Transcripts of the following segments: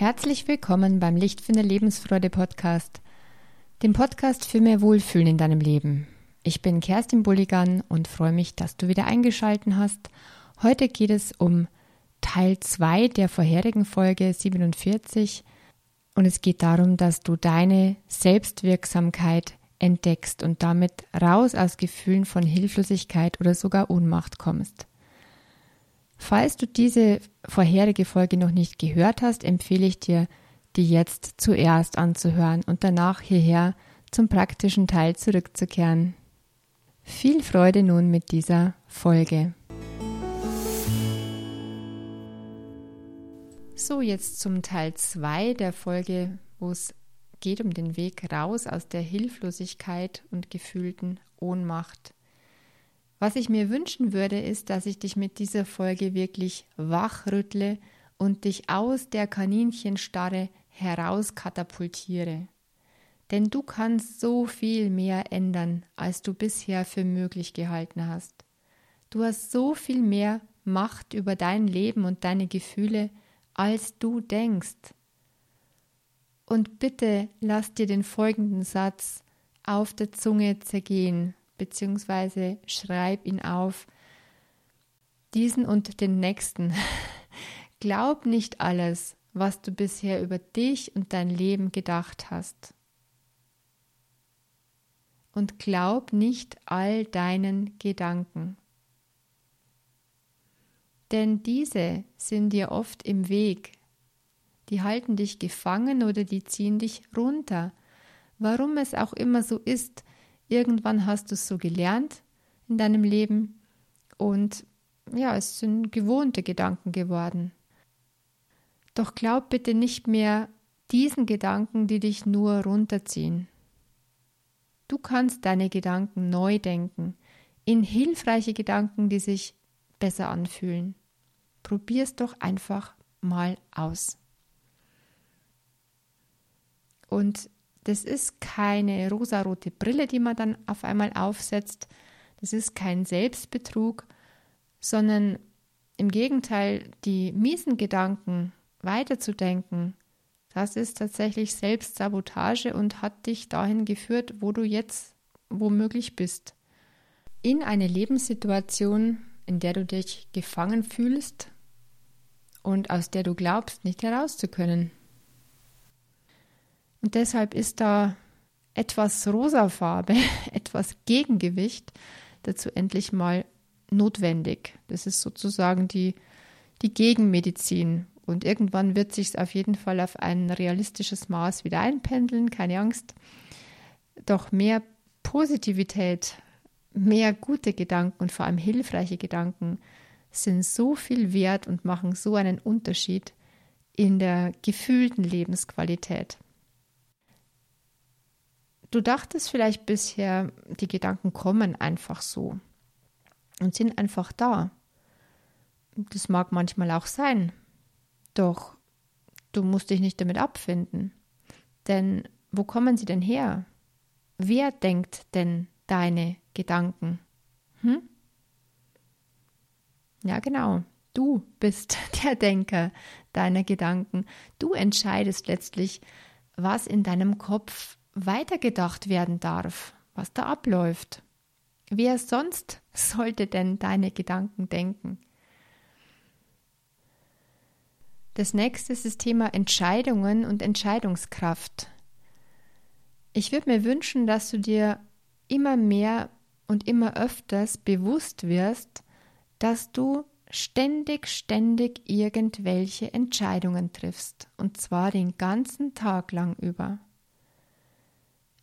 Herzlich willkommen beim Lichtfinder Lebensfreude Podcast, dem Podcast für mehr Wohlfühlen in deinem Leben. Ich bin Kerstin Bulligan und freue mich, dass du wieder eingeschalten hast. Heute geht es um Teil 2 der vorherigen Folge 47 und es geht darum, dass du deine Selbstwirksamkeit entdeckst und damit raus aus Gefühlen von Hilflosigkeit oder sogar Ohnmacht kommst. Falls du diese vorherige Folge noch nicht gehört hast, empfehle ich dir, die jetzt zuerst anzuhören und danach hierher zum praktischen Teil zurückzukehren. Viel Freude nun mit dieser Folge. So, jetzt zum Teil 2 der Folge, wo es geht um den Weg raus aus der Hilflosigkeit und gefühlten Ohnmacht. Was ich mir wünschen würde, ist, dass ich dich mit dieser Folge wirklich wachrüttle und dich aus der Kaninchenstarre heraus katapultiere. Denn du kannst so viel mehr ändern, als du bisher für möglich gehalten hast. Du hast so viel mehr Macht über dein Leben und deine Gefühle, als du denkst. Und bitte lass dir den folgenden Satz auf der Zunge zergehen beziehungsweise schreib ihn auf. Diesen und den nächsten. Glaub nicht alles, was du bisher über dich und dein Leben gedacht hast. Und glaub nicht all deinen Gedanken. Denn diese sind dir oft im Weg. Die halten dich gefangen oder die ziehen dich runter. Warum es auch immer so ist, Irgendwann hast du es so gelernt in deinem Leben und ja, es sind gewohnte Gedanken geworden. Doch glaub bitte nicht mehr diesen Gedanken, die dich nur runterziehen. Du kannst deine Gedanken neu denken, in hilfreiche Gedanken, die sich besser anfühlen. Probier's doch einfach mal aus. Und das ist keine rosarote Brille, die man dann auf einmal aufsetzt. Das ist kein Selbstbetrug, sondern im Gegenteil, die miesen Gedanken weiterzudenken, das ist tatsächlich Selbstsabotage und hat dich dahin geführt, wo du jetzt womöglich bist. In eine Lebenssituation, in der du dich gefangen fühlst und aus der du glaubst, nicht herauszukönnen. Und deshalb ist da etwas Rosafarbe, etwas Gegengewicht dazu endlich mal notwendig. Das ist sozusagen die, die Gegenmedizin. Und irgendwann wird sich auf jeden Fall auf ein realistisches Maß wieder einpendeln, keine Angst. Doch mehr Positivität, mehr gute Gedanken und vor allem hilfreiche Gedanken sind so viel wert und machen so einen Unterschied in der gefühlten Lebensqualität. Du dachtest vielleicht bisher, die Gedanken kommen einfach so und sind einfach da. Das mag manchmal auch sein. Doch du musst dich nicht damit abfinden. Denn wo kommen sie denn her? Wer denkt denn deine Gedanken? Hm? Ja, genau. Du bist der Denker deiner Gedanken. Du entscheidest letztlich, was in deinem Kopf weitergedacht werden darf, was da abläuft. Wer sonst sollte denn deine Gedanken denken? Das nächste ist das Thema Entscheidungen und Entscheidungskraft. Ich würde mir wünschen, dass du dir immer mehr und immer öfters bewusst wirst, dass du ständig, ständig irgendwelche Entscheidungen triffst, und zwar den ganzen Tag lang über.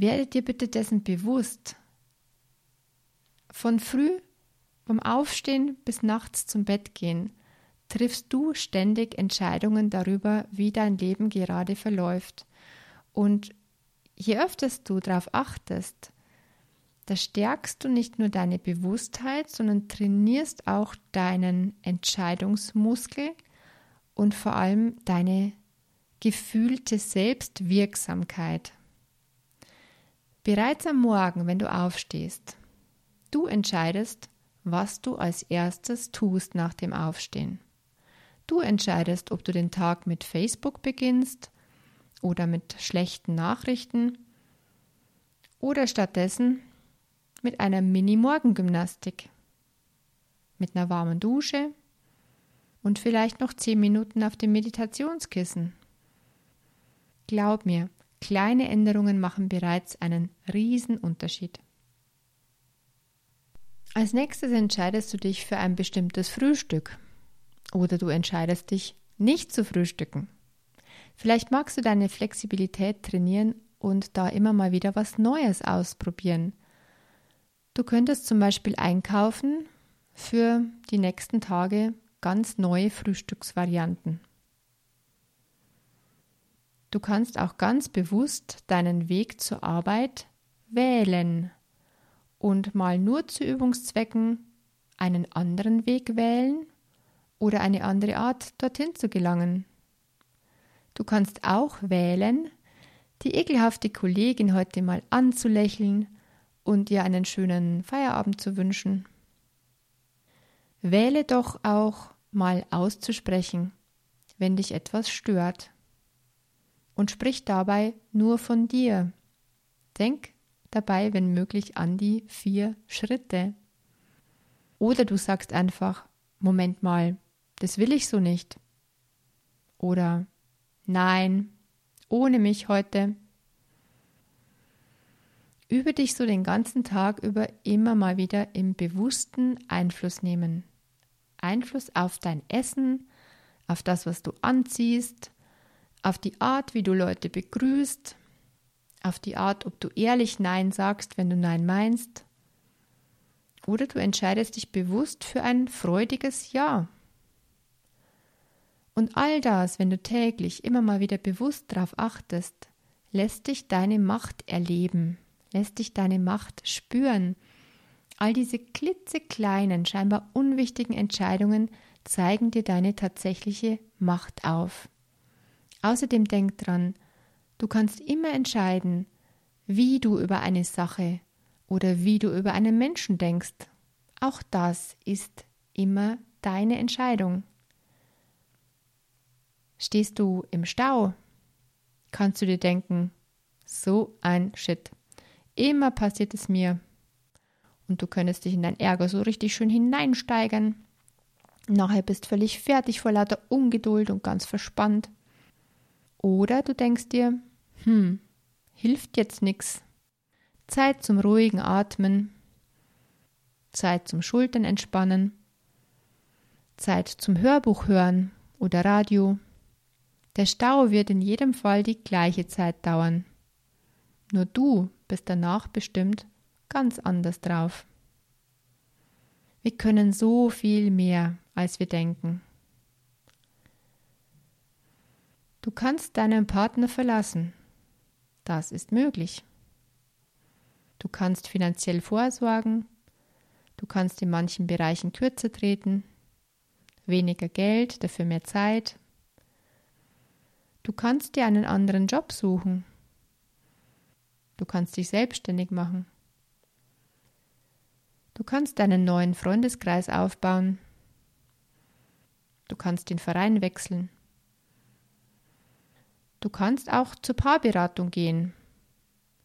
Werde dir bitte dessen bewusst. Von früh, vom Aufstehen bis nachts zum Bett gehen, triffst du ständig Entscheidungen darüber, wie dein Leben gerade verläuft. Und je öfters du darauf achtest, da stärkst du nicht nur deine Bewusstheit, sondern trainierst auch deinen Entscheidungsmuskel und vor allem deine gefühlte Selbstwirksamkeit. Bereits am Morgen, wenn du aufstehst, du entscheidest, was du als erstes tust nach dem Aufstehen. du entscheidest, ob du den Tag mit Facebook beginnst oder mit schlechten Nachrichten oder stattdessen mit einer Mini-Morgengymnastik, mit einer warmen Dusche und vielleicht noch zehn Minuten auf dem Meditationskissen. Glaub mir, kleine Änderungen machen bereits einen riesen Unterschied. Als nächstes entscheidest du dich für ein bestimmtes Frühstück oder du entscheidest dich nicht zu frühstücken. Vielleicht magst du deine Flexibilität trainieren und da immer mal wieder was Neues ausprobieren. Du könntest zum Beispiel einkaufen für die nächsten Tage ganz neue Frühstücksvarianten. Du kannst auch ganz bewusst deinen Weg zur Arbeit wählen und mal nur zu Übungszwecken einen anderen Weg wählen oder eine andere Art dorthin zu gelangen. Du kannst auch wählen, die ekelhafte Kollegin heute mal anzulächeln und ihr einen schönen Feierabend zu wünschen. Wähle doch auch mal auszusprechen, wenn dich etwas stört. Und sprich dabei nur von dir. Denk dabei, wenn möglich, an die vier Schritte. Oder du sagst einfach, Moment mal, das will ich so nicht. Oder nein, ohne mich heute. Übe dich so den ganzen Tag über immer mal wieder im bewussten Einfluss nehmen. Einfluss auf dein Essen, auf das, was du anziehst, auf die Art, wie du Leute begrüßt, auf die Art, ob du ehrlich Nein sagst, wenn du Nein meinst. Oder du entscheidest dich bewusst für ein freudiges Ja. Und all das, wenn du täglich immer mal wieder bewusst darauf achtest, lässt dich deine Macht erleben, lässt dich deine Macht spüren. All diese klitzekleinen, scheinbar unwichtigen Entscheidungen zeigen dir deine tatsächliche Macht auf. Außerdem denk dran, Du kannst immer entscheiden, wie du über eine Sache oder wie du über einen Menschen denkst. Auch das ist immer deine Entscheidung. Stehst du im Stau, kannst du dir denken, so ein Shit. Immer passiert es mir. Und du könntest dich in dein Ärger so richtig schön hineinsteigern. Nachher bist völlig fertig vor lauter Ungeduld und ganz verspannt. Oder du denkst dir, hm, hilft jetzt nix. Zeit zum ruhigen Atmen. Zeit zum Schultern entspannen. Zeit zum Hörbuch hören oder Radio. Der Stau wird in jedem Fall die gleiche Zeit dauern. Nur du bist danach bestimmt ganz anders drauf. Wir können so viel mehr, als wir denken. Du kannst deinen Partner verlassen das ist möglich. Du kannst finanziell vorsorgen, du kannst in manchen Bereichen kürzer treten, weniger Geld, dafür mehr Zeit. Du kannst dir einen anderen Job suchen. Du kannst dich selbstständig machen. Du kannst deinen neuen Freundeskreis aufbauen. Du kannst den Verein wechseln. Du kannst auch zur Paarberatung gehen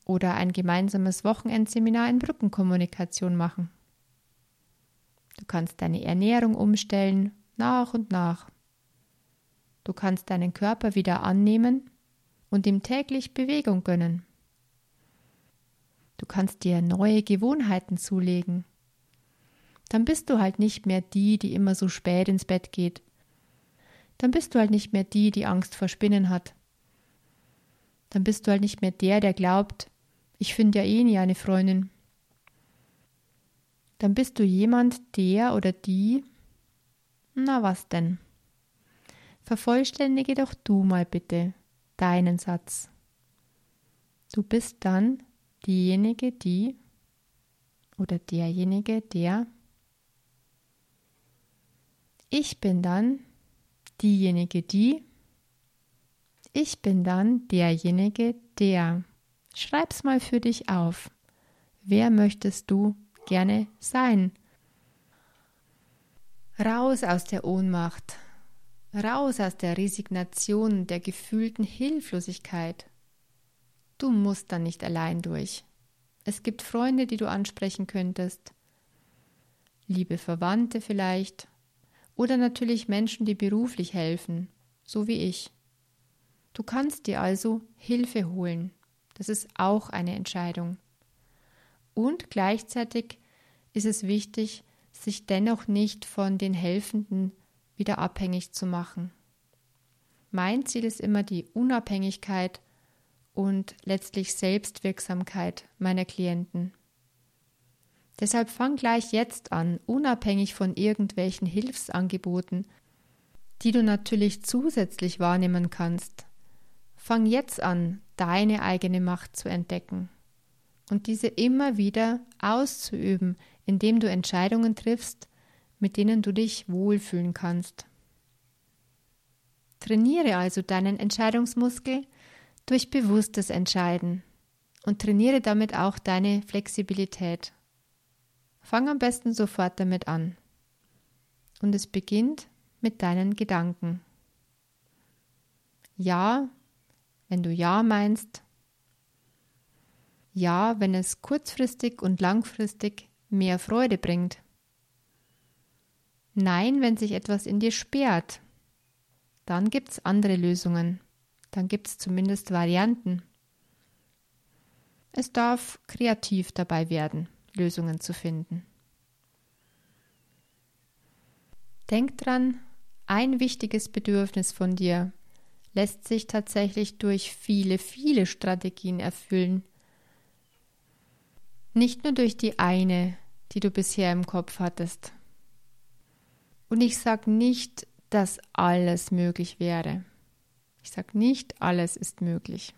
oder ein gemeinsames Wochenendseminar in Brückenkommunikation machen. Du kannst deine Ernährung umstellen, nach und nach. Du kannst deinen Körper wieder annehmen und ihm täglich Bewegung gönnen. Du kannst dir neue Gewohnheiten zulegen. Dann bist du halt nicht mehr die, die immer so spät ins Bett geht. Dann bist du halt nicht mehr die, die Angst vor Spinnen hat dann bist du halt nicht mehr der, der glaubt, ich finde ja eh nie eine Freundin. Dann bist du jemand, der oder die. Na was denn? Vervollständige doch du mal bitte deinen Satz. Du bist dann diejenige, die oder derjenige, der. Ich bin dann diejenige, die. Ich bin dann derjenige, der. Schreib's mal für dich auf. Wer möchtest du gerne sein? Raus aus der Ohnmacht. Raus aus der Resignation, der gefühlten Hilflosigkeit. Du musst da nicht allein durch. Es gibt Freunde, die du ansprechen könntest, liebe Verwandte vielleicht, oder natürlich Menschen, die beruflich helfen, so wie ich. Du kannst dir also Hilfe holen. Das ist auch eine Entscheidung. Und gleichzeitig ist es wichtig, sich dennoch nicht von den Helfenden wieder abhängig zu machen. Mein Ziel ist immer die Unabhängigkeit und letztlich Selbstwirksamkeit meiner Klienten. Deshalb fang gleich jetzt an, unabhängig von irgendwelchen Hilfsangeboten, die du natürlich zusätzlich wahrnehmen kannst. Fang jetzt an, deine eigene Macht zu entdecken und diese immer wieder auszuüben, indem du Entscheidungen triffst, mit denen du dich wohlfühlen kannst. Trainiere also deinen Entscheidungsmuskel durch bewusstes Entscheiden und trainiere damit auch deine Flexibilität. Fang am besten sofort damit an. Und es beginnt mit deinen Gedanken. Ja, wenn du Ja meinst. Ja, wenn es kurzfristig und langfristig mehr Freude bringt. Nein, wenn sich etwas in dir sperrt. Dann gibt es andere Lösungen. Dann gibt es zumindest Varianten. Es darf kreativ dabei werden, Lösungen zu finden. Denk dran, ein wichtiges Bedürfnis von dir lässt sich tatsächlich durch viele, viele Strategien erfüllen. Nicht nur durch die eine, die du bisher im Kopf hattest. Und ich sage nicht, dass alles möglich wäre. Ich sage nicht, alles ist möglich.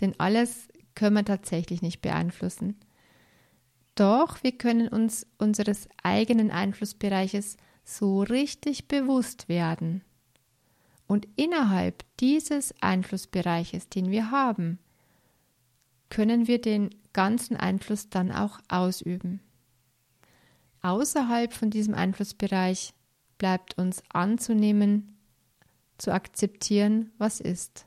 Denn alles können wir tatsächlich nicht beeinflussen. Doch wir können uns unseres eigenen Einflussbereiches so richtig bewusst werden. Und innerhalb dieses Einflussbereiches, den wir haben, können wir den ganzen Einfluss dann auch ausüben. Außerhalb von diesem Einflussbereich bleibt uns anzunehmen, zu akzeptieren, was ist.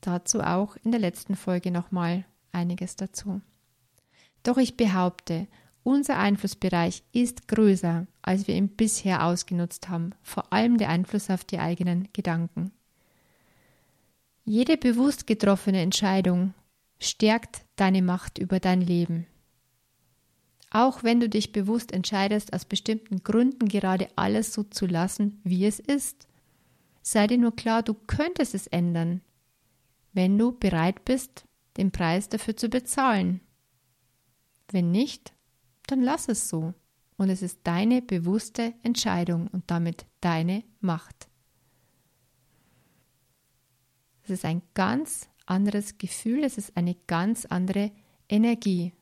Dazu auch in der letzten Folge nochmal einiges dazu. Doch ich behaupte, unser Einflussbereich ist größer, als wir ihn bisher ausgenutzt haben, vor allem der Einfluss auf die eigenen Gedanken. Jede bewusst getroffene Entscheidung stärkt deine Macht über dein Leben. Auch wenn du dich bewusst entscheidest, aus bestimmten Gründen gerade alles so zu lassen, wie es ist, sei dir nur klar, du könntest es ändern, wenn du bereit bist, den Preis dafür zu bezahlen. Wenn nicht, dann lass es so. Und es ist deine bewusste Entscheidung und damit deine Macht. Es ist ein ganz anderes Gefühl, es ist eine ganz andere Energie.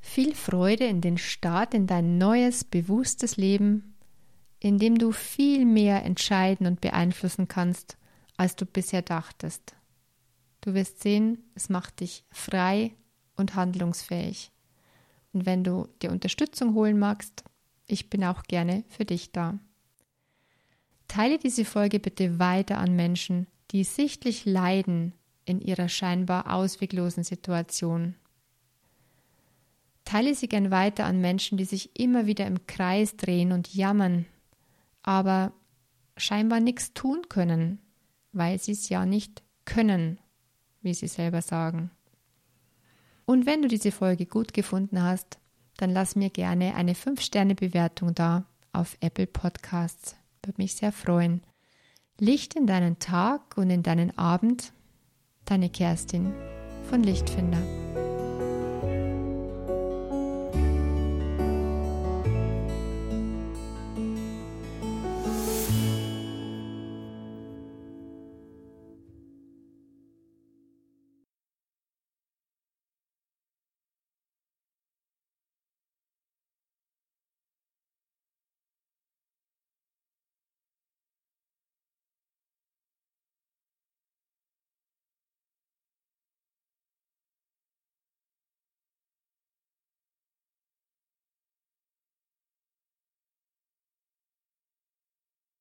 Viel Freude in den Start in dein neues, bewusstes Leben, in dem du viel mehr entscheiden und beeinflussen kannst, als du bisher dachtest. Du wirst sehen, es macht dich frei und handlungsfähig. Und wenn du dir Unterstützung holen magst, ich bin auch gerne für dich da. Teile diese Folge bitte weiter an Menschen, die sichtlich leiden in ihrer scheinbar ausweglosen Situation. Teile sie gern weiter an Menschen, die sich immer wieder im Kreis drehen und jammern, aber scheinbar nichts tun können, weil sie es ja nicht können, wie sie selber sagen. Und wenn du diese Folge gut gefunden hast, dann lass mir gerne eine 5-Sterne-Bewertung da auf Apple Podcasts. Würde mich sehr freuen. Licht in deinen Tag und in deinen Abend. Deine Kerstin von Lichtfinder.